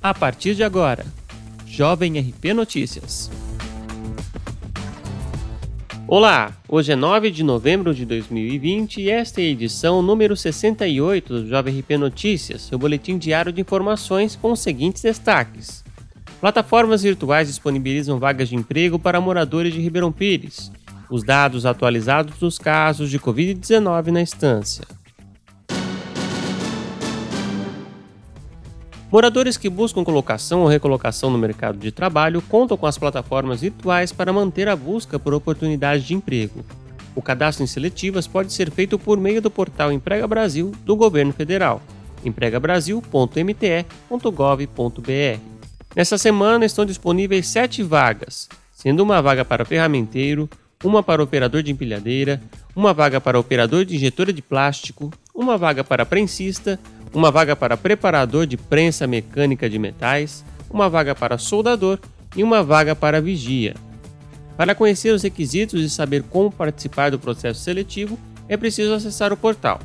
A partir de agora, Jovem RP Notícias. Olá, hoje é 9 de novembro de 2020 e esta é a edição número 68 do Jovem RP Notícias, seu boletim diário de informações com os seguintes destaques. Plataformas virtuais disponibilizam vagas de emprego para moradores de Ribeirão Pires. Os dados atualizados dos casos de Covid-19 na instância. Moradores que buscam colocação ou recolocação no mercado de trabalho contam com as plataformas virtuais para manter a busca por oportunidades de emprego. O cadastro em seletivas pode ser feito por meio do portal Emprega Brasil do Governo Federal, empregabrasil.mte.gov.br. Nessa semana estão disponíveis sete vagas, sendo uma vaga para ferramenteiro, uma para operador de empilhadeira, uma vaga para operador de injetora de plástico, uma vaga para prensista, uma vaga para preparador de prensa mecânica de metais, uma vaga para soldador e uma vaga para vigia. Para conhecer os requisitos e saber como participar do processo seletivo, é preciso acessar o portal.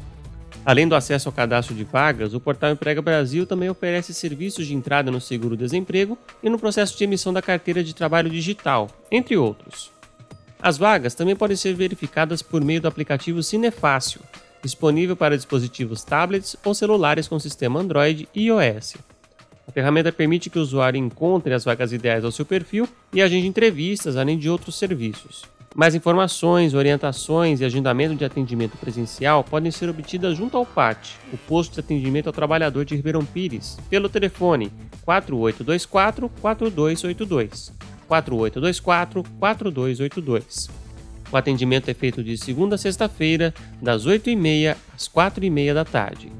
Além do acesso ao cadastro de vagas, o portal Emprega Brasil também oferece serviços de entrada no seguro-desemprego e no processo de emissão da carteira de trabalho digital, entre outros. As vagas também podem ser verificadas por meio do aplicativo Cinefácil, disponível para dispositivos tablets ou celulares com sistema Android e iOS. A ferramenta permite que o usuário encontre as vagas ideais ao seu perfil e agende entrevistas, além de outros serviços. Mais informações, orientações e agendamento de atendimento presencial podem ser obtidas junto ao PAT, o Posto de Atendimento ao Trabalhador de Ribeirão Pires, pelo telefone 4824 4282. 4824 4282. O atendimento é feito de segunda a sexta-feira, das 8h30 às 4h30 da tarde.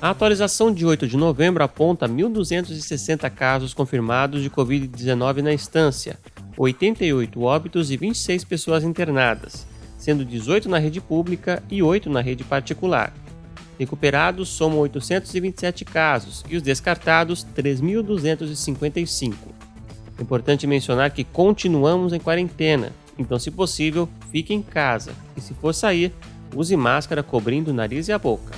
A atualização de 8 de novembro aponta 1.260 casos confirmados de Covid-19 na instância, 88 óbitos e 26 pessoas internadas, sendo 18 na rede pública e 8 na rede particular. Recuperados somam 827 casos e os descartados 3.255. Importante mencionar que continuamos em quarentena, então, se possível, fique em casa e, se for sair, use máscara cobrindo o nariz e a boca.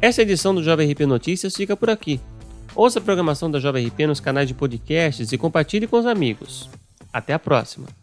Essa edição do Jovem RP Notícias fica por aqui. Ouça a programação da Jovem RP nos canais de podcasts e compartilhe com os amigos. Até a próxima!